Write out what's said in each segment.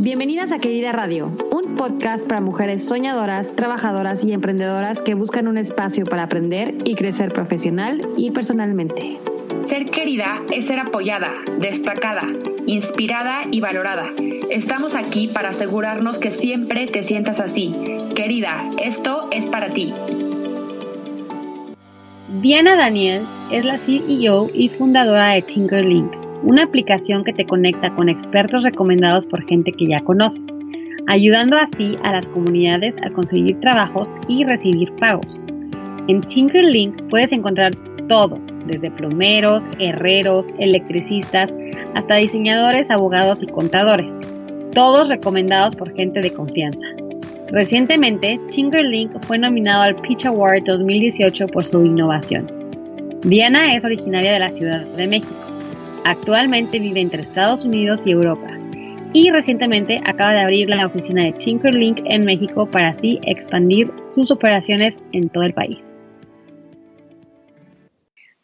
Bienvenidas a Querida Radio, un podcast para mujeres soñadoras, trabajadoras y emprendedoras que buscan un espacio para aprender y crecer profesional y personalmente. Ser querida es ser apoyada, destacada, inspirada y valorada. Estamos aquí para asegurarnos que siempre te sientas así. Querida, esto es para ti. Diana Daniel es la CEO y fundadora de Tinkerlink, una aplicación que te conecta con expertos recomendados por gente que ya conoces, ayudando así a las comunidades a conseguir trabajos y recibir pagos. En Tinkerlink puedes encontrar todo, desde plomeros, herreros, electricistas, hasta diseñadores, abogados y contadores, todos recomendados por gente de confianza. Recientemente, Tinkerlink fue nominado al Pitch Award 2018 por su innovación. Diana es originaria de la Ciudad de México. Actualmente vive entre Estados Unidos y Europa. Y recientemente acaba de abrir la oficina de Tinkerlink en México para así expandir sus operaciones en todo el país.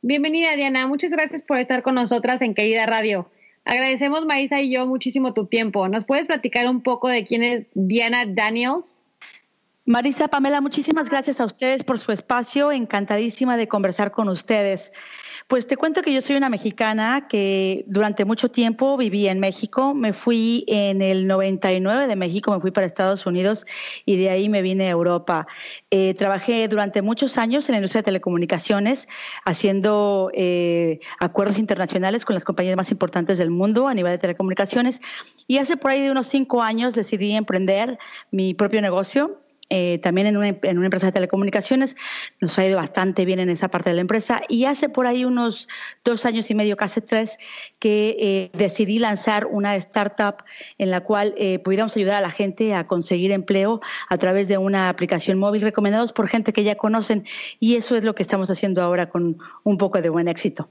Bienvenida Diana, muchas gracias por estar con nosotras en Querida Radio. Agradecemos Marisa y yo muchísimo tu tiempo. ¿Nos puedes platicar un poco de quién es Diana Daniels? Marisa, Pamela, muchísimas gracias a ustedes por su espacio. Encantadísima de conversar con ustedes. Pues te cuento que yo soy una mexicana que durante mucho tiempo viví en México. Me fui en el 99 de México, me fui para Estados Unidos y de ahí me vine a Europa. Eh, trabajé durante muchos años en la industria de telecomunicaciones, haciendo eh, acuerdos internacionales con las compañías más importantes del mundo a nivel de telecomunicaciones. Y hace por ahí de unos cinco años decidí emprender mi propio negocio eh, también en una, en una, empresa de telecomunicaciones. Nos ha ido bastante bien en esa parte de la empresa. Y hace por ahí unos dos años y medio, casi tres, que eh, decidí lanzar una startup en la cual eh, pudiéramos ayudar a la gente a conseguir empleo a través de una aplicación móvil recomendados por gente que ya conocen. Y eso es lo que estamos haciendo ahora con un poco de buen éxito.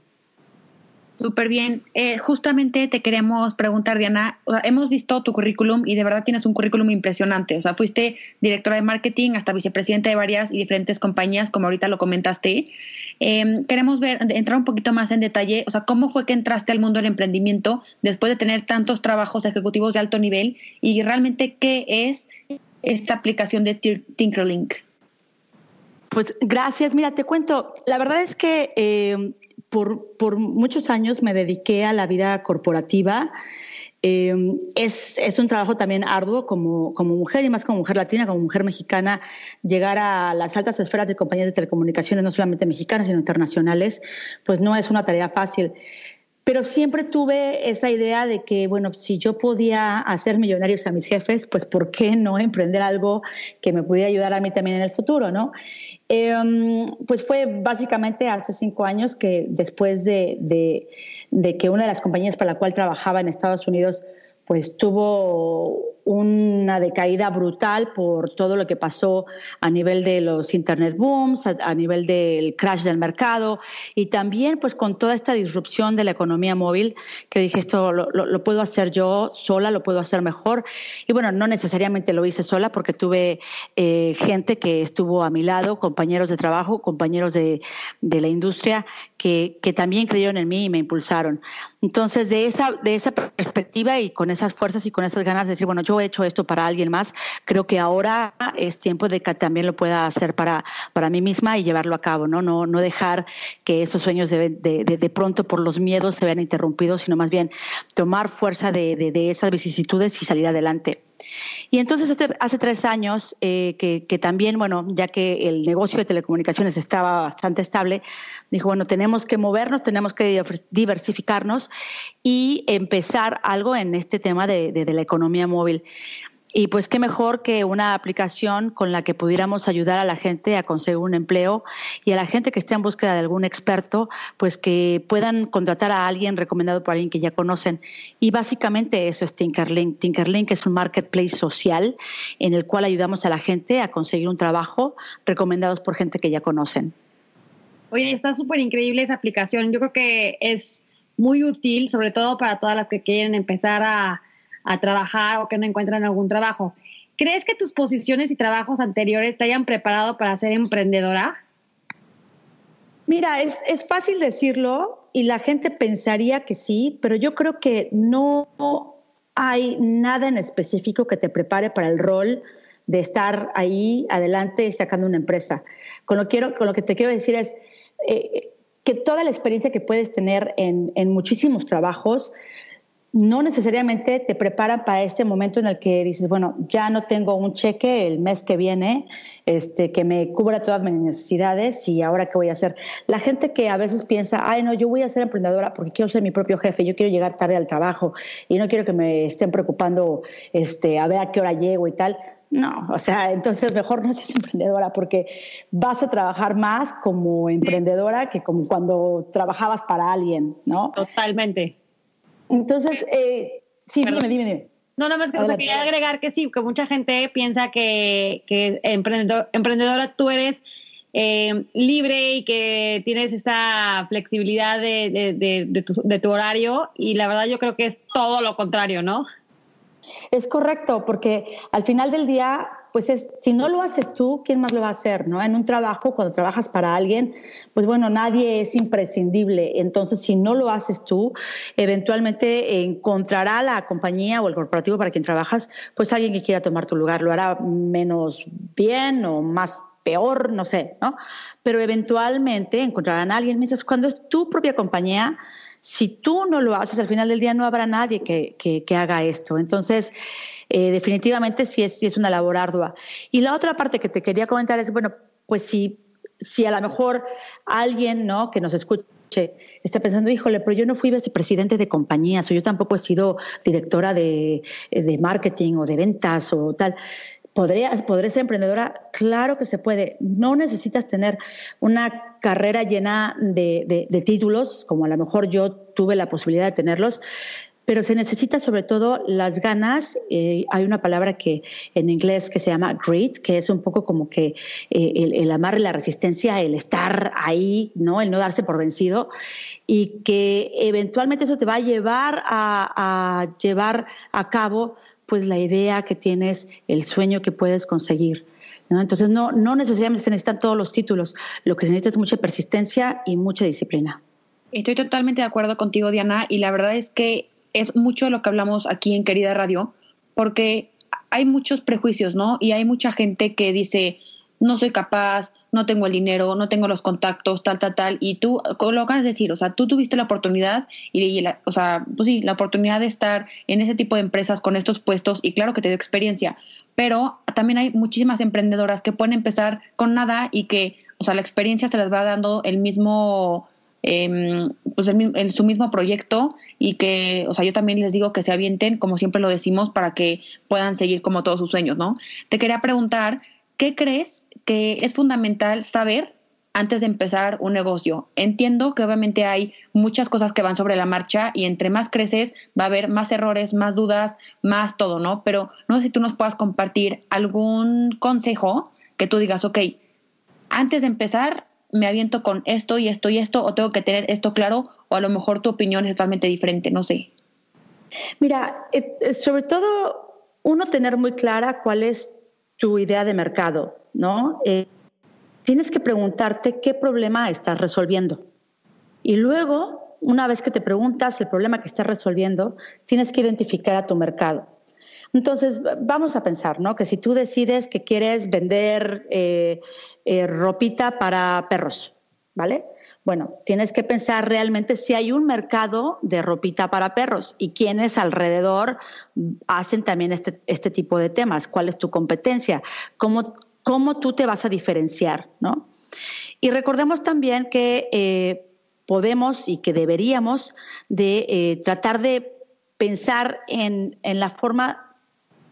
Súper bien. Eh, justamente te queremos preguntar, Diana, hemos visto tu currículum y de verdad tienes un currículum impresionante. O sea, fuiste directora de marketing hasta vicepresidenta de varias y diferentes compañías, como ahorita lo comentaste. Em, queremos ver, entrar un poquito más en detalle, o sea, cómo fue que entraste al mundo del emprendimiento después de tener tantos trabajos ejecutivos de alto nivel y realmente qué es esta aplicación de Tinkerlink. Pues gracias. Mira, te cuento, la verdad es que eh, por, muchos años me dediqué a la vida corporativa. Em, es, un trabajo también arduo como, como mujer y más como mujer latina, como mujer mexicana, llegar a las altas esferas de compañías de telecomunicaciones, no solamente mexicanas, sino internacionales, pues no es una tarea fácil. Pero siempre tuve esa idea de que, bueno, si yo podía hacer millonarios a mis jefes, pues ¿por qué no emprender algo que me pudiera ayudar a mí también en el futuro, no? Em, pues fue básicamente hace cinco años que después de, de, que una de las compañías para la cual trabajaba en Estados Unidos pues tuvo una decaída brutal por todo lo que pasó a nivel de los internet booms, a, nivel del crash del mercado y también pues con toda esta disrupción de la economía móvil que dije esto lo, puedo hacer yo sola, lo puedo hacer mejor y bueno, no necesariamente lo hice sola porque tuve eh, gente que estuvo a mi lado, compañeros de trabajo, compañeros de, de la industria que, que también creyeron en mí y me impulsaron. Entonces de esa, de esa perspectiva y con esas fuerzas y con esas ganas de decir, bueno, yo he hecho esto para alguien más, creo que ahora es tiempo de que también lo pueda hacer para, para mí misma y llevarlo a cabo, ¿no? No, no dejar que esos sueños de, de, de, pronto por los miedos se vean interrumpidos, sino más bien tomar fuerza de, de esas vicisitudes y salir adelante. Y entonces hace, tres años eh, que, también, bueno, ya que el negocio de telecomunicaciones estaba bastante estable, dijo, bueno, tenemos que movernos, tenemos que diversificarnos y empezar algo en este tema de, de la economía móvil. Y pues qué mejor que una aplicación con la que pudiéramos ayudar a la gente a conseguir un empleo y a la gente que esté en búsqueda de algún experto, pues que puedan contratar a alguien recomendado por alguien que ya conocen. Y básicamente eso es Tinkerlink. Tinkerlink es un marketplace social en el cual ayudamos a la gente a conseguir un trabajo recomendados por gente que ya conocen. Oye, está súper increíble esa aplicación. Yo creo que es muy útil, sobre todo para todas las que quieren empezar a a trabajar o que no encuentran algún trabajo. ¿Crees que tus posiciones y trabajos anteriores te hayan preparado para ser emprendedora? Mira, es, es fácil decirlo y la gente pensaría que sí, pero yo creo que no, hay nada en específico que te prepare para el rol de estar ahí adelante sacando una empresa. Con lo, quiero, con lo que te quiero decir es eh, que toda la experiencia que puedes tener en, en muchísimos trabajos no necesariamente te preparan para este momento en el que dices, bueno, ya no tengo un cheque el mes que viene este, que me cubra todas mis necesidades y ahora qué voy a hacer. La gente que a veces piensa, ay, no, yo voy a ser emprendedora porque quiero ser mi propio jefe, yo quiero llegar tarde al trabajo y no quiero que me estén preocupando este, a ver a qué hora llego y tal. No, o sea, entonces mejor no seas emprendedora porque vas a trabajar más como emprendedora que como cuando trabajabas para alguien, ¿no? Totalmente. Entonces, eh, sí, dime, dime, dime. No, no, me quería agregar que sí, que mucha gente piensa que, que emprendedora tú eres eh, libre y que tienes esta flexibilidad de, de, de, tu, de tu horario y la verdad yo creo que es todo lo contrario, ¿no? Es correcto, porque al final del día pues es, si no lo haces tú, ¿quién más lo va a hacer? ¿no? En un trabajo, cuando trabajas para alguien, pues bueno, nadie es imprescindible. Entonces, si no lo haces tú, eventualmente encontrará la compañía o el corporativo para quien trabajas, pues alguien que quiera tomar tu lugar. Lo hará menos bien o más peor, no sé, ¿no? Pero eventualmente encontrarán a alguien. Mientras cuando es tu propia compañía, si tú no lo haces, al final del día no habrá nadie que, que haga esto. Entonces, eh, definitivamente sí es, sí es una labor ardua. Y la otra parte que te quería comentar es, bueno, pues si, si a lo mejor alguien ¿no? que nos escuche está pensando, híjole, pero yo no fui vicepresidente de compañías o yo tampoco he sido directora de, de marketing o de ventas o tal. ¿Podría, ¿Podré ser emprendedora? Claro que se puede. No necesitas tener una carrera llena de, de, de, títulos, como a lo mejor yo tuve la posibilidad de tenerlos, pero se necesita sobre todo las ganas. Eh, hay una palabra que en inglés que se llama grit, que es un poco como que eh, el, el amarre, la resistencia, el estar ahí, ¿no? el no darse por vencido, y que eventualmente eso te va a llevar a, a llevar a cabo pues la idea que tienes, el sueño que puedes conseguir. Entonces no, no necesariamente se necesitan todos los títulos, lo que se necesita es mucha persistencia y mucha disciplina. Estoy totalmente de acuerdo contigo, Diana, y la verdad es que es mucho lo que hablamos aquí en Querida Radio, porque hay muchos prejuicios, ¿no? Y hay mucha gente que dice, no soy capaz, no tengo el dinero, no tengo los contactos, tal, tal, tal. Y tú lo acabas de decir, o sea, tú tuviste la oportunidad, y, la, o sea, pues sí, la oportunidad de estar en ese tipo de empresas con estos puestos, y claro que te dio experiencia, pero también hay muchísimas emprendedoras que pueden empezar con nada y que, o sea, la experiencia se les va dando el mismo eh, pues en, su mismo proyecto y que, o sea, yo también les digo que se avienten, como siempre lo decimos, para que puedan seguir como todos sus sueños, ¿no? Te quería preguntar, ¿qué crees que es fundamental saber antes de empezar un negocio? Entiendo que obviamente hay muchas cosas que van sobre la marcha y entre más creces va a haber más errores, más dudas, más todo, ¿no? Pero no sé si tú nos puedas compartir algún consejo que tú digas, ok, antes de empezar, me aviento con esto y esto y esto, o tengo que tener esto claro, o a lo mejor tu opinión es totalmente diferente, no sé. Mira, sobre todo uno tener muy clara cuál es tu idea de mercado, ¿no? Eh, tienes que preguntarte qué problema estás resolviendo. Y luego, una vez que te preguntas el problema que estás resolviendo, tienes que identificar a tu mercado. Entonces, vamos a pensar, ¿no? Que si tú decides que quieres vender eh, eh, ropita para perros, ¿vale? Bueno, tienes que pensar realmente si hay un mercado de ropita para perros y quiénes alrededor hacen también este, este tipo de temas, cuál es tu competencia, cómo, cómo tú te vas a diferenciar, ¿no? Y recordemos también que eh, podemos y que deberíamos de eh, tratar de pensar en, en la forma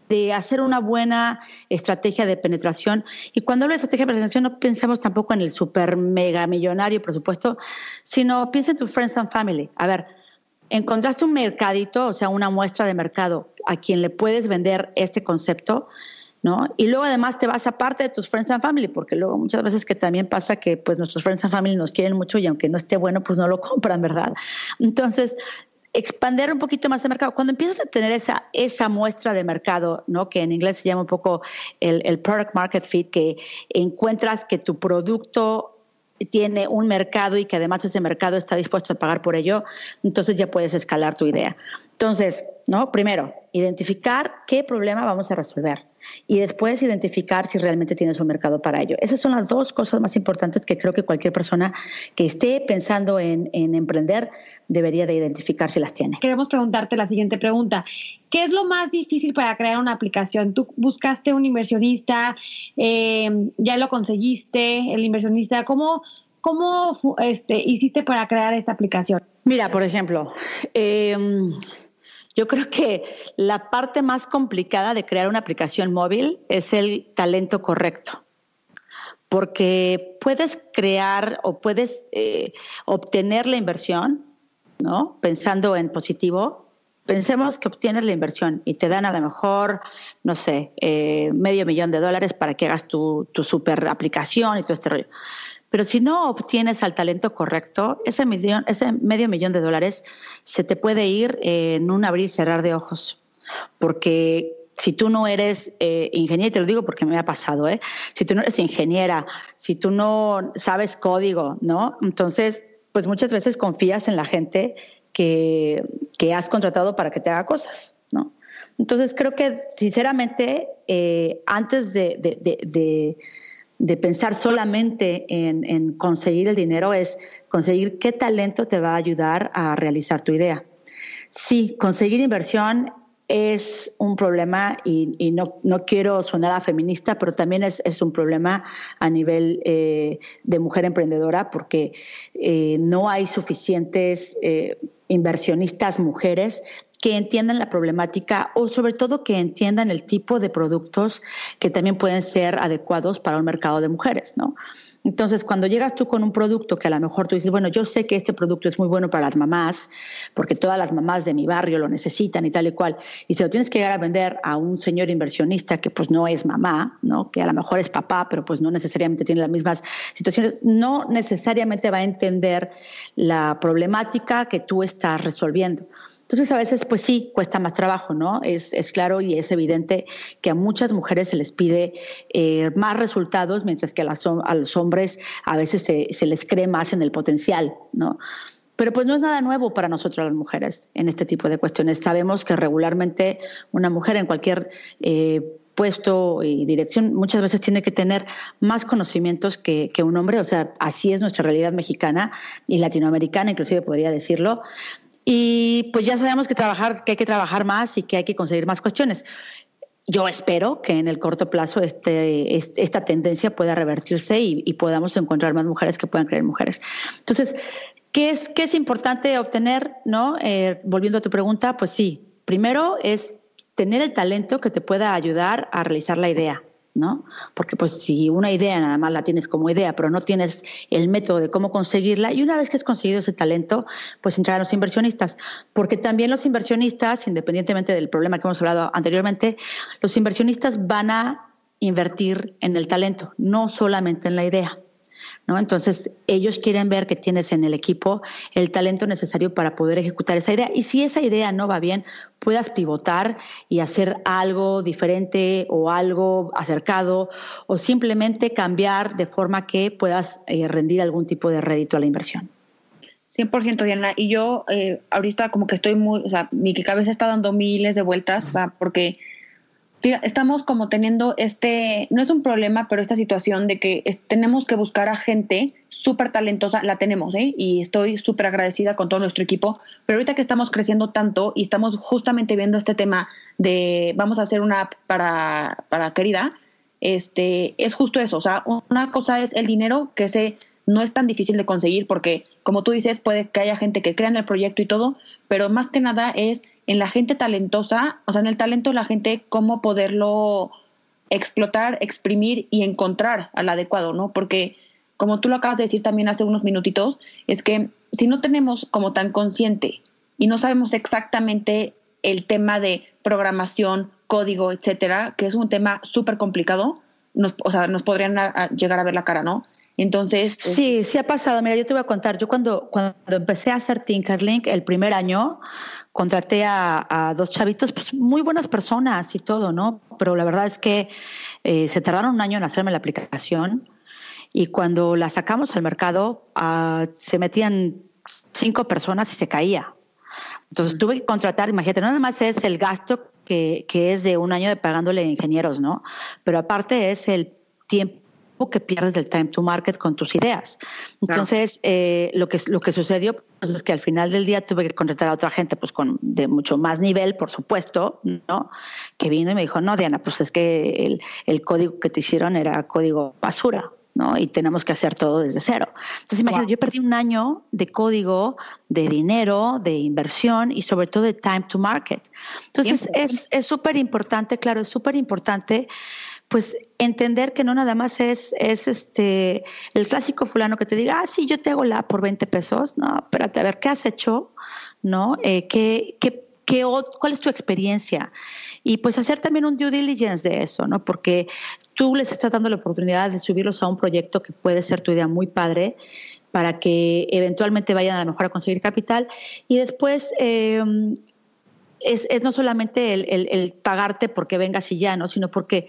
de hacer una buena estrategia de penetración. Y cuando hablo de estrategia de penetración, no pensemos tampoco en el super mega millonario presupuesto, sino piensa en tu friends and family. A ver, encontraste un mercadito, o sea, una muestra de mercado a quien le puedes vender este concepto. ¿No? Y luego además te vas aparte de tus friends and family, porque luego muchas veces que también pasa que pues nuestros friends and family nos quieren mucho y aunque no esté bueno, pues no lo compran, ¿verdad? Entonces, expander un poquito más el mercado. Cuando empiezas a tener esa, esa muestra de mercado, ¿no? que en inglés se llama un poco el, el product market fit, que encuentras que tu producto tiene un mercado y que además ese mercado está dispuesto a pagar por ello, entonces ya puedes escalar tu idea. Entonces, ¿no? Primero, identificar qué problema vamos a resolver y después identificar si realmente tienes un mercado para ello. Esas son las dos cosas más importantes que creo que cualquier persona que esté pensando en, emprender debería de identificar si las tiene. Queremos preguntarte la siguiente pregunta. ¿Qué es lo más difícil para crear una aplicación? Tú buscaste un inversionista, eh, ya lo conseguiste, el inversionista. ¿Cómo, cómo este, hiciste para crear esta aplicación? Mira, por ejemplo, eh, yo creo que la parte más complicada de crear una aplicación móvil es el talento correcto, porque puedes crear o puedes eh, obtener la inversión, ¿no? Pensando en positivo. Pensemos que obtienes la inversión y te dan a lo mejor, no sé, eh, medio millón de dólares para que hagas tu, tu super aplicación y todo este rollo. Pero si no obtienes al talento correcto, ese, medio millón de dólares se te puede ir en un abrir y cerrar de ojos. Porque si tú no eres eh, ingeniera, y te lo digo porque me ha pasado, ¿eh? si tú no eres ingeniera, si tú no sabes código, ¿no? Entonces, pues muchas veces confías en la gente que, que has contratado para que te haga cosas, ¿no? Entonces, creo que sinceramente, eh, antes de pensar solamente en, conseguir el dinero es conseguir qué talento te va a ayudar a realizar tu idea. Sí, conseguir inversión es un problema y, no, no, quiero sonar a feminista, pero también es, un problema a nivel eh, de mujer emprendedora porque eh, no hay suficientes eh, inversionistas mujeres que entiendan la problemática o sobre todo que entiendan el tipo de productos que también pueden ser adecuados para un mercado de mujeres, ¿no? Entonces, cuando llegas tú con un producto que a lo mejor tú dices, bueno, yo sé que este producto es muy bueno para las mamás, porque todas las mamás de mi barrio lo necesitan y tal y cual, y se lo tienes que llegar a vender a un señor inversionista que pues no es mamá, ¿no? que a lo mejor es papá, pero pues no necesariamente tiene las mismas situaciones, no necesariamente va a entender la problemática que tú estás resolviendo. Entonces a veces pues sí, cuesta más trabajo, ¿no? Es, claro y es evidente que a muchas mujeres se les pide eh, más resultados, mientras que a, a los hombres a veces se, les cree más en el potencial, ¿no? Pero pues no es nada nuevo para nosotros las mujeres en este tipo de cuestiones. Sabemos que regularmente una mujer en cualquier... Eh, puesto y dirección, muchas veces tiene que tener más conocimientos que, un hombre, o sea, así es nuestra realidad mexicana y latinoamericana, inclusive podría decirlo. Y pues ya sabemos que hay que trabajar más y que hay que conseguir más cuestiones. Yo espero que en el corto plazo este, esta tendencia pueda revertirse y, podamos encontrar más mujeres que puedan creer mujeres. Entonces, ¿qué es, qué es importante obtener? ¿no? Eh, volviendo a tu pregunta, pues sí, primero es tener el talento que te pueda ayudar a realizar la idea. ¿No? Porque pues si una idea nada más la tienes como idea, pero no tienes el método de cómo conseguirla, y una vez que has conseguido ese talento, pues entrar a los inversionistas. Porque también los inversionistas, independientemente del problema que hemos hablado anteriormente, los inversionistas van a invertir en el talento, no solamente en la idea. ¿No? Entonces, ellos quieren ver que tienes en el equipo el talento necesario para poder ejecutar esa idea. Y si esa idea no va bien, puedas pivotar y hacer algo diferente o algo acercado o simplemente cambiar de forma que puedas eh, rendir algún tipo de rédito a la inversión. 100% Diana, y yo eh, ahorita como que estoy muy, o sea, mi cabeza está dando miles de vueltas, porque estamos como teniendo este, no es un problema, pero esta situación de que tenemos que buscar a gente súper talentosa, la tenemos, ¿eh? Y estoy súper agradecida con todo nuestro equipo, pero ahorita que estamos creciendo tanto y estamos justamente viendo este tema de vamos a hacer una app para, para querida, este, es justo eso, o sea, una cosa es el dinero que se no es tan difícil de conseguir porque, como tú dices, puede que haya gente que crea en el proyecto y todo, pero más que nada es en la gente talentosa, o sea, en el talento de la gente, cómo poderlo explotar, exprimir y encontrar al adecuado, ¿no? Porque, como tú lo acabas de decir también hace unos minutitos, es que si no tenemos como tan consciente y no sabemos exactamente el tema de programación, código, etcétera, que es un tema súper complicado, nos, o sea, nos podrían llegar a ver la cara, ¿no? Entonces. Sí, sí ha pasado. Mira, yo te voy a contar. Yo cuando, cuando empecé a hacer Tinkerlink el primer año, contraté a, dos chavitos, pues muy buenas personas y todo, ¿no? Pero la verdad es que eh, se tardaron un año en hacerme la aplicación y cuando la sacamos al mercado uh, se metían cinco personas y se caía. Entonces tuve que contratar, imagínate, no nada más es el gasto que, que es de un año de pagándole a ingenieros, ¿no? Pero aparte es el tiempo que pierdes del time to market con tus ideas. Entonces, eh, lo, que, lo que sucedió pues, es que al final del día tuve que contratar a otra gente pues con de mucho más nivel, por supuesto, ¿no? Que vino y me dijo, no, Diana, pues es que el, el código que te hicieron era código basura. ¿no? Y tenemos que hacer todo desde cero. Entonces, imagínate, yo perdí un año de código, de dinero, de inversión y sobre todo de time to market. Entonces, es súper importante, claro, es súper importante pues entender que no nada más es, es este el clásico fulano que te diga, ah, sí, yo te hago la por 20 pesos. No, espérate, a ver, ¿qué has hecho? ¿No? Eh, ¿qué, qué, qué, ¿Cuál es tu experiencia? Y pues hacer también un due diligence de eso, ¿no? Porque tú les estás dando la oportunidad de subirlos a un proyecto que puede ser tu idea muy padre para que eventualmente vayan a lo mejor a conseguir capital y después eh, es, es, no solamente el, el, el, pagarte porque vengas y ya, ¿no? sino porque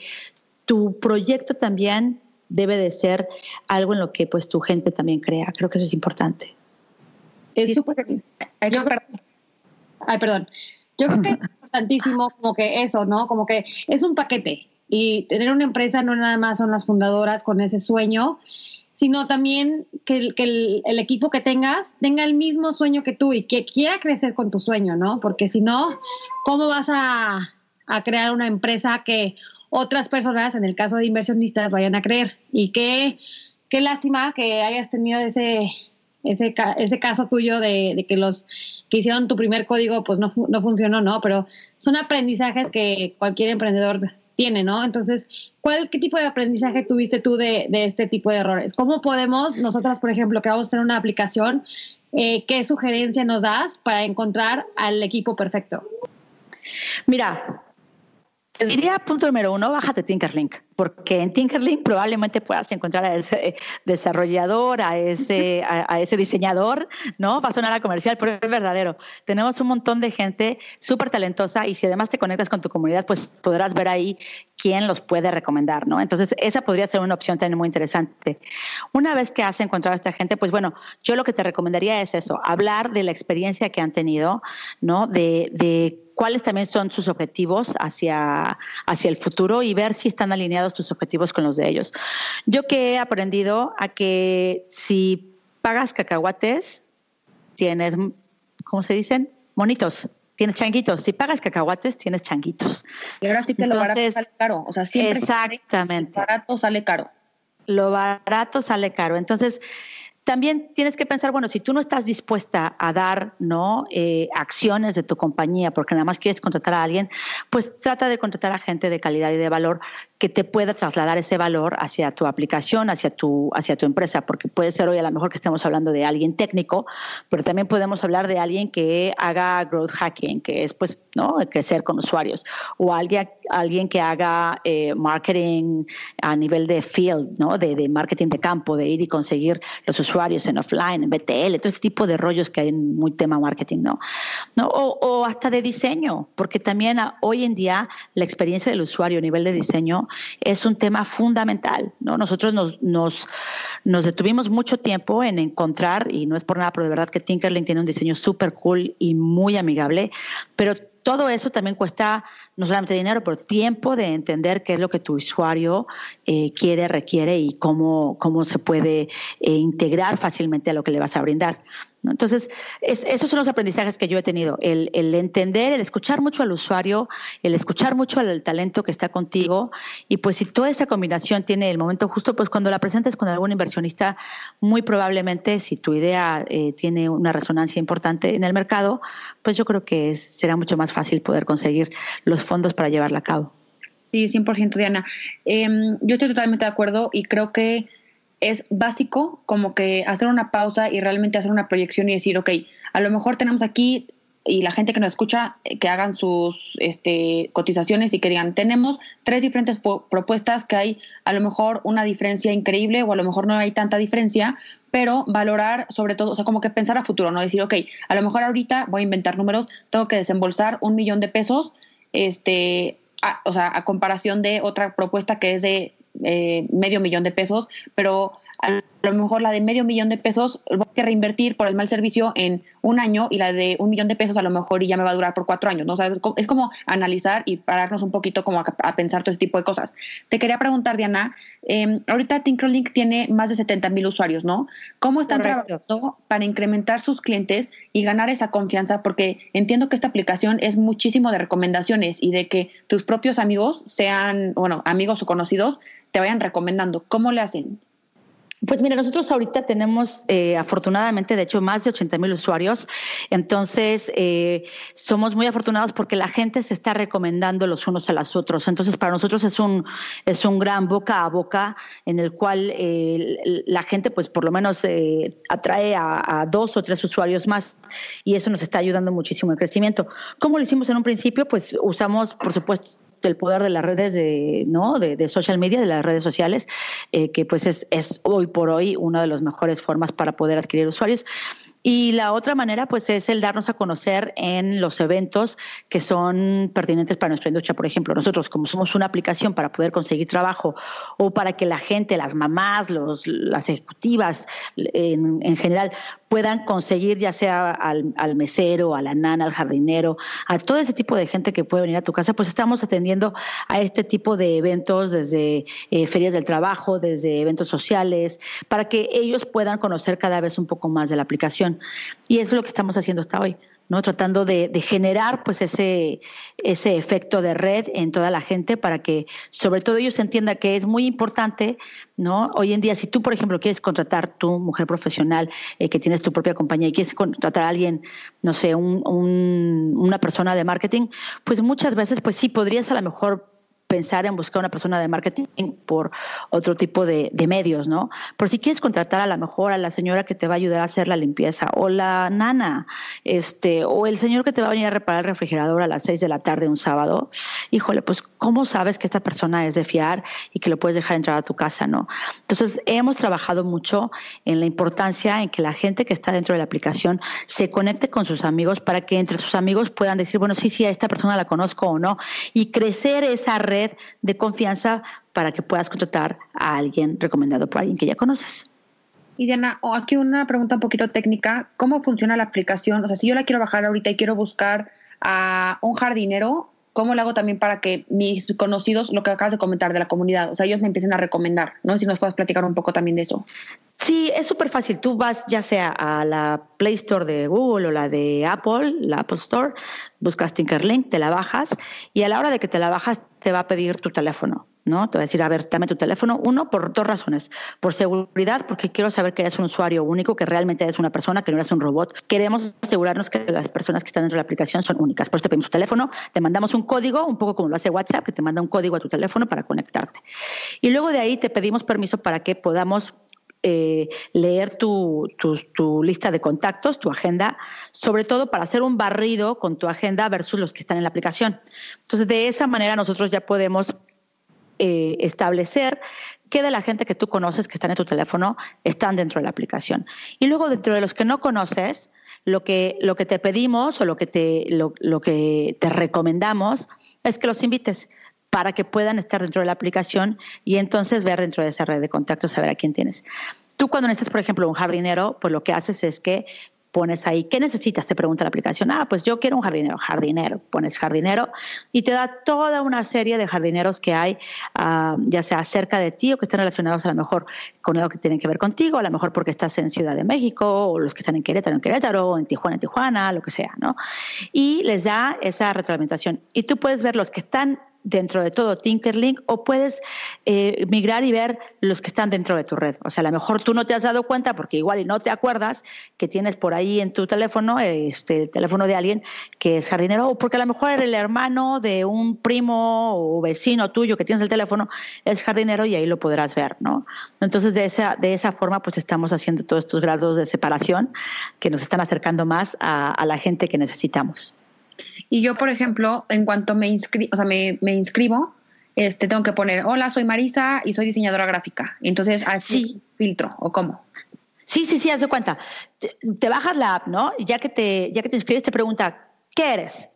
tu proyecto también debe de ser algo en lo que pues tu gente también crea. Creo que eso es importante. Es súper... Ay, perdón. Yo creo que es importantísimo como que eso, ¿no? Como que es un paquete y tener una empresa no nada más son las fundadoras con ese sueño, sino también que, el, que el, el, equipo que tengas tenga el mismo sueño que tú y que quiera crecer con tu sueño, ¿no? Porque si no, ¿cómo vas a, a crear una empresa que otras personas, en el caso de inversionistas, vayan a creer. Y qué, qué lástima que hayas tenido ese, ese, ese caso tuyo de, de, que los que hicieron tu primer código pues no, no funcionó, ¿no? Pero son aprendizajes que cualquier emprendedor tiene, ¿no? Entonces, ¿cuál, ¿qué tipo de aprendizaje tuviste tú de, de este tipo de errores? ¿Cómo podemos, nosotras, por ejemplo, que vamos a hacer una aplicación, eh, qué sugerencia nos das para encontrar al equipo perfecto? Mira, te diría punto número uno, bájate Tinkerlink, porque en Tinkerlink probablemente puedas encontrar a ese desarrollador, a ese, a, a ese diseñador, ¿no? Va a sonar a comercial, pero es verdadero. Tenemos un montón de gente súper talentosa y si además te conectas con tu comunidad, pues podrás ver ahí quién los puede recomendar, ¿no? Entonces, esa podría ser una opción también muy interesante. Una vez que has encontrado a esta gente, pues bueno, yo lo que te recomendaría es eso, hablar de la experiencia que han tenido, ¿no? De, de cuáles también son sus objetivos hacia, hacia el futuro y ver si están alineados tus objetivos con los de ellos. Yo que he aprendido a que si pagas cacahuates, tienes, ¿cómo se dicen? Monitos. Tienes changuitos. Si pagas cacahuates, tienes changuitos. Y ahora sí que Entonces, lo barato sale caro. O sea, siempre exactamente. Lo barato sale caro. Lo barato sale caro. Entonces, también tienes que pensar, bueno, si tú no estás dispuesta a dar ¿no? Eh, acciones de tu compañía porque nada más quieres contratar a alguien, pues trata de contratar a gente de calidad y de valor que te pueda trasladar ese valor hacia tu aplicación, hacia tu, hacia tu empresa, porque puede ser hoy a lo mejor que estemos hablando de alguien técnico, pero también podemos hablar de alguien que haga growth hacking, que es pues ¿no? crecer con usuarios, o alguien, alguien que haga eh, marketing a nivel de field, ¿no? De, de marketing de campo, de ir y conseguir los usuarios usuarios en offline, en BTL, todo ese tipo de rollos que hay en muy tema marketing, ¿no? ¿No? O, hasta de diseño, porque también hoy en día la experiencia del usuario a nivel de diseño es un tema fundamental, ¿no? Nosotros nos, nos, detuvimos mucho tiempo en encontrar, y no es por nada, pero de verdad que Tinkerlink tiene un diseño súper cool y muy amigable, pero todo eso también cuesta no solamente dinero, pero tiempo de entender qué es lo que tu usuario eh, quiere, requiere y cómo, cómo se puede eh, integrar fácilmente a lo que le vas a brindar. Entonces, es, esos son los aprendizajes que yo he tenido, el, el, entender, el escuchar mucho al usuario, el escuchar mucho al talento que está contigo y pues si toda esa combinación tiene el momento justo, pues cuando la presentes con algún inversionista, muy probablemente si tu idea eh, tiene una resonancia importante en el mercado, pues yo creo que será mucho más fácil poder conseguir los fondos para llevarla a cabo. Sí, 100% Diana. Eh, yo estoy totalmente de acuerdo y creo que es básico como que hacer una pausa y realmente hacer una proyección y decir, ok, a lo mejor tenemos aquí y la gente que nos escucha eh, que hagan sus este, cotizaciones y que digan, tenemos tres diferentes propuestas que hay a lo mejor una diferencia increíble o a lo mejor no hay tanta diferencia, pero valorar sobre todo, o sea, como que pensar a futuro, ¿no? Decir, ok, a lo mejor ahorita voy a inventar números, tengo que desembolsar un millón de pesos, este, a, o sea, a comparación de otra propuesta que es de eh, medio millón de pesos, pero a lo mejor la de medio millón de pesos voy a reinvertir por el mal servicio en un año y la de un millón de pesos a lo mejor y ya me va a durar por cuatro años, ¿no? O sea, es como, analizar y pararnos un poquito como a, pensar todo ese tipo de cosas. Te quería preguntar, Diana, eh, ahorita Tinkerlink tiene más de 70 mil usuarios, ¿no? ¿Cómo están trabajando para incrementar sus clientes y ganar esa confianza? Porque entiendo que esta aplicación es muchísimo de recomendaciones y de que tus propios amigos sean, bueno, amigos o conocidos, te vayan recomendando. ¿Cómo le hacen? Pues mira, nosotros ahorita tenemos eh, afortunadamente, de hecho, más de 80 mil usuarios. Entonces, eh, somos muy afortunados porque la gente se está recomendando los unos a los otros. Entonces, para nosotros es un, es un gran boca a boca en el cual eh, la gente, pues por lo menos atrae a, a, dos o tres usuarios más y eso nos está ayudando muchísimo en crecimiento. ¿Cómo lo hicimos en un principio? Pues usamos, por supuesto, el poder de las redes de, ¿no? de, social media, de las redes sociales, eh, que pues es, es hoy por hoy una de las mejores formas para poder adquirir usuarios. Y la otra manera, pues, es el darnos a conocer en los eventos que son pertinentes para nuestra industria. Por ejemplo, nosotros, como somos una aplicación para poder conseguir trabajo o para que la gente, las mamás, los, las ejecutivas en, en general, puedan conseguir ya sea al, al, mesero, a la nana, al jardinero, a todo ese tipo de gente que puede venir a tu casa, pues estamos atendiendo a este tipo de eventos desde eh, ferias del trabajo, desde eventos sociales, para que ellos puedan conocer cada vez un poco más de la aplicación. Y eso es lo que estamos haciendo hasta hoy. ¿no? tratando de, generar pues ese, ese efecto de red en toda la gente para que sobre todo ellos entiendan que es muy importante ¿no? hoy en día si tú por ejemplo quieres contratar tu mujer profesional eh, que tienes tu propia compañía y quieres contratar a alguien no sé un, una persona de marketing pues muchas veces pues sí podrías a lo mejor pensar en buscar una persona de marketing por otro tipo de, medios, ¿no? Pero si quieres contratar a la mejor a la señora que te va a ayudar a hacer la limpieza, o la nana, este, o el señor que te va a venir a reparar el refrigerador a las seis de la tarde un sábado, híjole, pues ¿cómo sabes que esta persona es de fiar y que lo puedes dejar entrar a tu casa, ¿no? Entonces, hemos trabajado mucho en la importancia en que la gente que está dentro de la aplicación se conecte con sus amigos para que entre sus amigos puedan decir, bueno, sí, sí, a esta persona la conozco o no, y crecer esa red de confianza para que puedas contratar a alguien recomendado por alguien que ya conoces. Y Diana, aquí una pregunta un poquito técnica. ¿Cómo funciona la aplicación? O sea, si yo la quiero bajar ahorita y quiero buscar a un jardinero, ¿cómo lo hago también para que mis conocidos, lo que acabas de comentar de la comunidad, o sea, ellos me empiecen a recomendar, ¿no? Si nos puedes platicar un poco también de eso. Sí, es súper fácil. Tú vas ya sea a la Play Store de Google o la de Apple, la Apple Store, buscas Tinkerlink, te la bajas y a la hora de que te la bajas te va a pedir tu teléfono. ¿No? Te va a decir, a ver, dame tu teléfono. Uno, por dos razones. Por seguridad, porque quiero saber que eres un usuario único, que realmente eres una persona, que no eres un robot. Queremos asegurarnos que las personas que están dentro de la aplicación son únicas. Por eso te pedimos tu teléfono, te mandamos un código, un poco como lo hace WhatsApp, que te manda un código a tu teléfono para conectarte. Y luego de ahí te pedimos permiso para que podamos eh, leer tu, lista de contactos, tu agenda, sobre todo para hacer un barrido con tu agenda versus los que están en la aplicación. Entonces, de esa manera nosotros ya podemos eh, establecer qué de la gente que tú conoces que están en tu teléfono están dentro de la aplicación. Y luego, dentro de los que no conoces, lo que, lo que te pedimos o lo que te, lo que te recomendamos es que los invites para que puedan estar dentro de la aplicación y entonces ver dentro de esa red de contactos, saber a quién tienes. Tú cuando necesitas, por ejemplo, un jardinero, pues lo que haces es que pones ahí, ¿qué necesitas? Te pregunta la aplicación. Ah, pues yo quiero un jardinero, jardinero. Pones jardinero y te da toda una serie de jardineros que hay, ah, ya sea cerca de ti o que estén relacionados a lo mejor con algo que tienen que ver contigo, a lo mejor porque estás en Ciudad de México o los que están en Querétaro, en Querétaro, o en Tijuana, en Tijuana, lo que sea, ¿no? Y les da esa retroalimentación. Y tú puedes ver los que están dentro de todo Tinkerlink o puedes eh, migrar y ver los que están dentro de tu red. O sea, a lo mejor tú no te has dado cuenta porque igual y no te acuerdas que tienes por ahí en tu teléfono este, el teléfono de alguien que es jardinero o porque a lo mejor el hermano de un primo o vecino tuyo que tienes el teléfono es jardinero y ahí lo podrás ver, ¿no? Entonces, de esa, de esa forma, pues estamos haciendo todos estos grados de separación que nos están acercando más a la gente que necesitamos. Y yo, por ejemplo, en cuanto me, inscri o sea, me, inscribo, este, tengo que poner, hola, soy Marisa y soy diseñadora gráfica. Entonces, así filtro, ¿o cómo? Sí, sí, sí, haz de cuenta. Te, bajas la app, ¿no? Y ya que te, ya que te inscribes, te pregunta, ¿qué eres?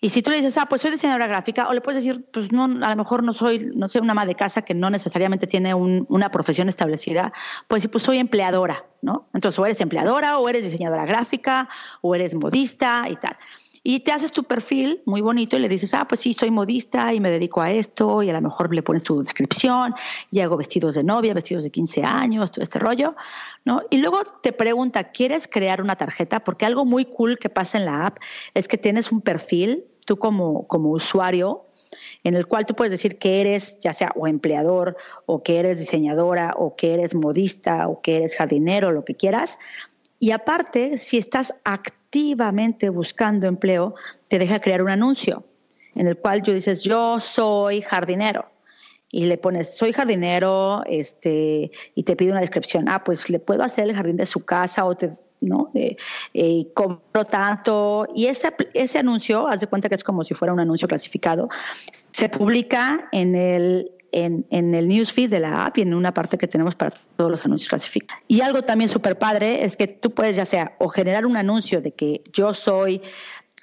Y si tú le dices, ah, pues soy diseñadora gráfica, o le puedes decir, pues no, a lo mejor no soy, no sé, una ama de casa que no necesariamente tiene una profesión establecida, pues sí, pues soy empleadora, ¿no? Entonces, o eres empleadora, o eres diseñadora gráfica, o eres modista y tal. Y te haces tu perfil muy bonito y le dices, ah, pues sí, soy modista y me dedico a esto, y a lo mejor le pones tu descripción, y hago vestidos de novia, vestidos de 15 años, todo este rollo, ¿no? Y luego te pregunta, ¿quieres crear una tarjeta? Porque algo muy cool que pasa en la app es que tienes un perfil, tú como, como usuario, en el cual tú puedes decir que eres ya sea o empleador o que eres diseñadora o que eres modista o que eres jardinero, lo que quieras. Y aparte, si estás activamente buscando empleo, te deja crear un anuncio en el cual tú dices, yo soy jardinero. Y le pones, soy jardinero, este, y te pide una descripción. Ah, pues le puedo hacer el jardín de su casa o te, ¿no? Eh, eh, compro tanto. Y ese, ese anuncio, haz de cuenta que es como si fuera un anuncio clasificado, se publica en el, en, en, el newsfeed de la app y en una parte que tenemos para todos los anuncios clasificados. Y algo también súper padre es que tú puedes ya sea o generar un anuncio de que yo soy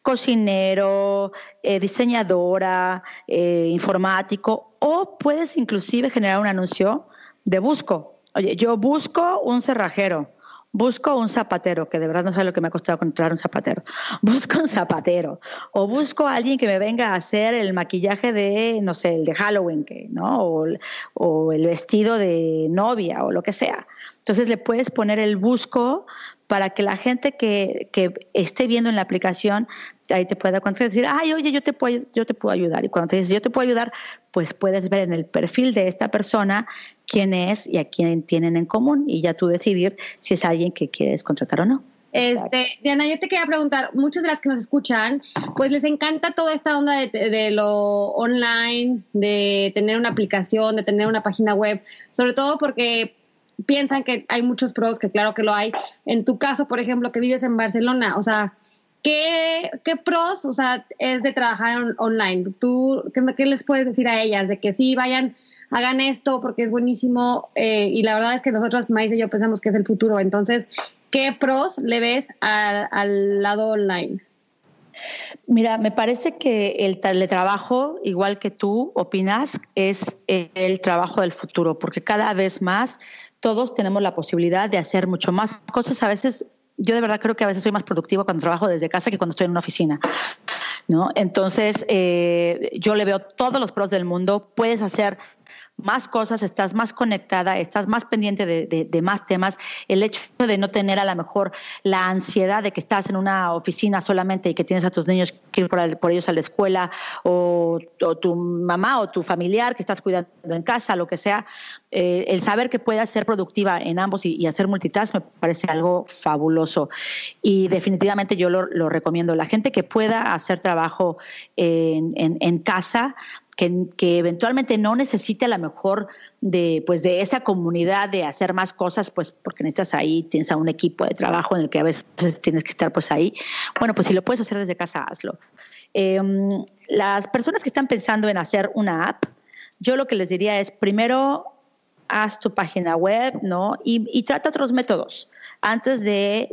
cocinero, eh, diseñadora, eh, informático, o puedes inclusive generar un anuncio de busco. Oye, yo busco un cerrajero busco un zapatero, que de verdad no sé lo que me ha costado encontrar un zapatero, busco un zapatero, o busco a alguien que me venga a hacer el maquillaje de, no sé, el de Halloween, ¿no? O, o el vestido de novia, o lo que sea. Entonces le puedes poner el busco para que la gente que, que esté viendo en la aplicación ahí te pueda contestar y decir, ay, oye, yo te, puedo, yo te puedo ayudar. Y cuando te dices, yo te puedo ayudar, pues puedes ver en el perfil de esta persona quién es y a quién tienen en común y ya tú decidir si es alguien que quieres contratar o no. Este, Diana, yo te quería preguntar, muchas de las que nos escuchan, pues les encanta toda esta onda de, lo online, de tener una aplicación, de tener una página web, sobre todo porque piensan que hay muchos pros, que claro que lo hay. En tu caso, por ejemplo, que vives en Barcelona, o sea, ¿Qué, ¿Qué, pros, o sea, es de trabajar online? ¿Tú qué, les puedes decir a ellas? De que sí, vayan, hagan esto porque es buenísimo eh, y la verdad es que nosotros, Maíz y yo, pensamos que es el futuro. Entonces, ¿qué pros le ves al lado online? Mira, me parece que el teletrabajo, igual que tú opinas, es el trabajo del futuro, porque cada vez más todos tenemos la posibilidad de hacer mucho más cosas, a veces yo de verdad creo que a veces soy más productiva cuando trabajo desde casa que cuando estoy en una oficina. ¿no? Entonces, eh, yo le veo todos los pros del mundo. Puedes hacer más cosas, estás más conectada, estás más pendiente de, más temas. El hecho de no tener a lo mejor la ansiedad de que estás en una oficina solamente y que tienes a tus niños que ir por, ellos a la escuela, o, tu mamá o tu familiar que estás cuidando en casa, lo que sea, eh, el saber que puedas ser productiva en ambos y, hacer multitask me parece algo fabuloso. Y definitivamente yo lo, recomiendo. La gente que pueda hacer trabajo en casa, que, eventualmente no necesite a lo mejor de, pues de esa comunidad de hacer más cosas, pues porque necesitas ahí, tienes a un equipo de trabajo en el que a veces tienes que estar pues ahí. Bueno, pues si lo puedes hacer desde casa, hazlo. Em, las personas que están pensando en hacer una app, yo lo que les diría es primero haz tu página web, ¿no? Y, trata otros métodos antes de,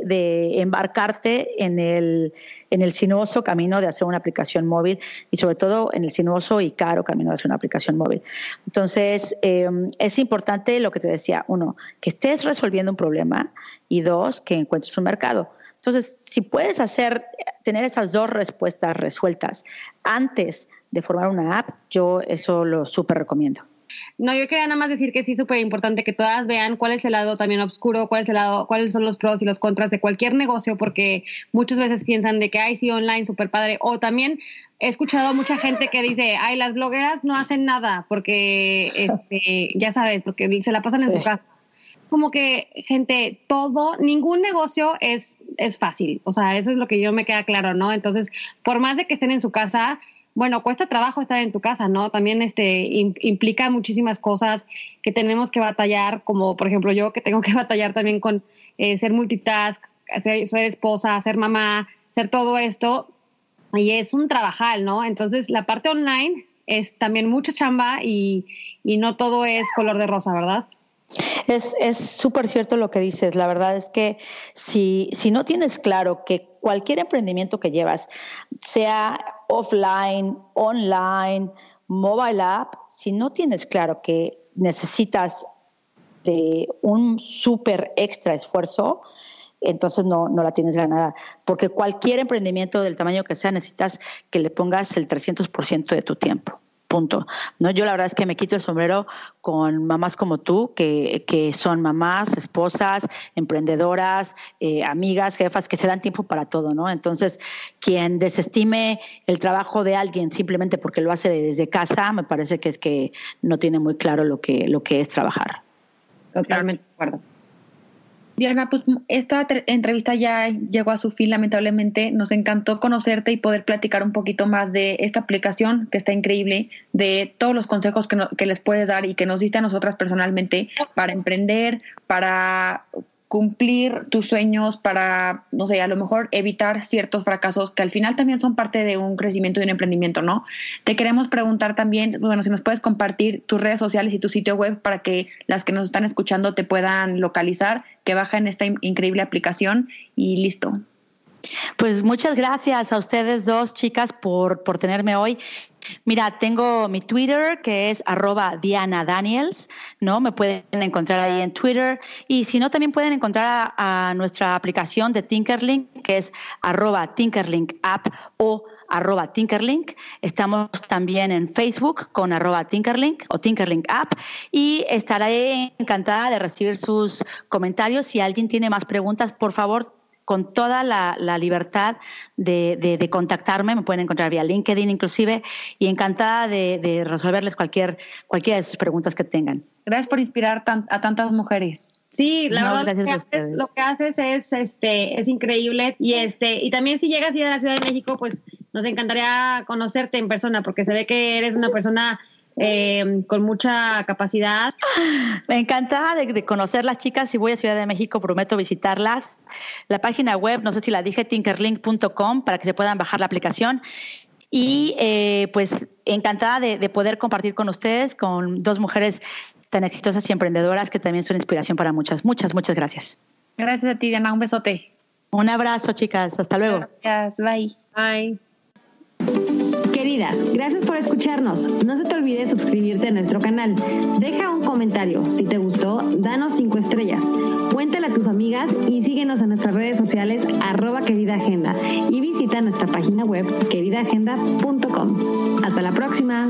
embarcarte en el, en el sinuoso camino de hacer una aplicación móvil y sobre todo en el sinuoso y caro camino de hacer una aplicación móvil. Entonces, em, es importante lo que te decía, uno, que estés resolviendo un problema y dos, que encuentres un mercado. Entonces, si puedes hacer, tener esas dos respuestas resueltas antes de formar una app, yo eso lo súper recomiendo. No, yo quería nada más decir que sí es súper importante que todas vean cuál es el lado también oscuro, cuál es el lado, cuáles son los pros y los contras de cualquier negocio, porque muchas veces piensan de que, ay, sí, online, súper padre. O también he escuchado a mucha gente que dice, ay, las blogueras no hacen nada, porque, este, ya sabes, porque se la pasan en su casa. Como que, gente, todo, ningún negocio es, es fácil. O sea, eso es lo que yo me queda claro, ¿no? Entonces, por más de que estén en su casa, bueno, cuesta trabajo estar en tu casa, ¿no? También este, implica muchísimas cosas que tenemos que batallar, como por ejemplo yo que tengo que batallar también con eh, ser multitask, ser, ser, esposa, ser mamá, ser todo esto. Y es un trabajal, ¿no? Entonces la parte online es también mucha chamba y, y no todo es color de rosa, ¿verdad? Es súper cierto lo que dices. La verdad es que si, si no tienes claro que cualquier emprendimiento que llevas, sea offline, online, mobile app, si no tienes claro que necesitas de un súper extra esfuerzo, entonces no, no la tienes ganada. Porque cualquier emprendimiento del tamaño que sea, necesitas que le pongas el 300% de tu tiempo punto. ¿no? Yo la verdad es que me quito el sombrero con mamás como tú, que, que son mamás, esposas, emprendedoras, eh, amigas, jefas, que se dan tiempo para todo, ¿no? Entonces, quien desestime el trabajo de alguien simplemente porque lo hace desde casa, me parece que es que no tiene muy claro lo que, lo que es trabajar. Totalmente de acuerdo. Diana, pues esta entrevista ya llegó a su fin, lamentablemente. Nos encantó conocerte y poder platicar un poquito más de esta aplicación que está increíble, de todos los consejos que, que les puedes dar y que nos diste a nosotras personalmente para emprender, para cumplir tus sueños, para, no sé, a lo mejor evitar ciertos fracasos que al final también son parte de un crecimiento y un emprendimiento, ¿no? Te queremos preguntar también, bueno, si nos puedes compartir tus redes sociales y tu sitio web para que las que nos están escuchando te puedan localizar, que bajen esta increíble aplicación y listo. Pues muchas gracias a ustedes dos chicas por, por tenerme hoy. Mira, tengo mi Twitter que es arroba Diana Daniels, ¿no? Me pueden encontrar ahí en Twitter. Y si no, también pueden encontrar a, nuestra aplicación de Tinkerlink, que es arroba Tinkerlink App o arroba Tinkerlink. Estamos también en Facebook con arroba Tinkerlink o Tinkerlink App y estaré encantada de recibir sus comentarios. Si alguien tiene más preguntas, por favor, con toda la, libertad de, contactarme, me pueden encontrar vía LinkedIn inclusive, y encantada de, resolverles cualquier, cualquiera de sus preguntas que tengan. Gracias por inspirar a tantas mujeres. Sí, la verdad lo que, haces, es este es increíble y este y también si llegas a ir a la Ciudad de México, pues nos encantaría conocerte en persona porque se ve que eres una persona eh, con mucha capacidad. Me encanta de, conocer las chicas. Si voy a Ciudad de México, prometo visitarlas. La página web, no sé si la dije, tinkerlink.com, para que se puedan bajar la aplicación. Y eh, pues encantada de, poder compartir con ustedes, con dos mujeres tan exitosas y emprendedoras que también son inspiración para muchas. Muchas, muchas gracias. Gracias a ti, Diana. Un besote. Un abrazo, chicas. Hasta luego. Gracias. Bye. Bye. Queridas, gracias por escucharnos. No se te olvide suscribirte a nuestro canal. Deja un comentario. Si te gustó, danos cinco estrellas. Cuéntale a tus amigas y síguenos en nuestras redes sociales arroba querida y visita nuestra página web queridaagenda.com. Hasta la próxima.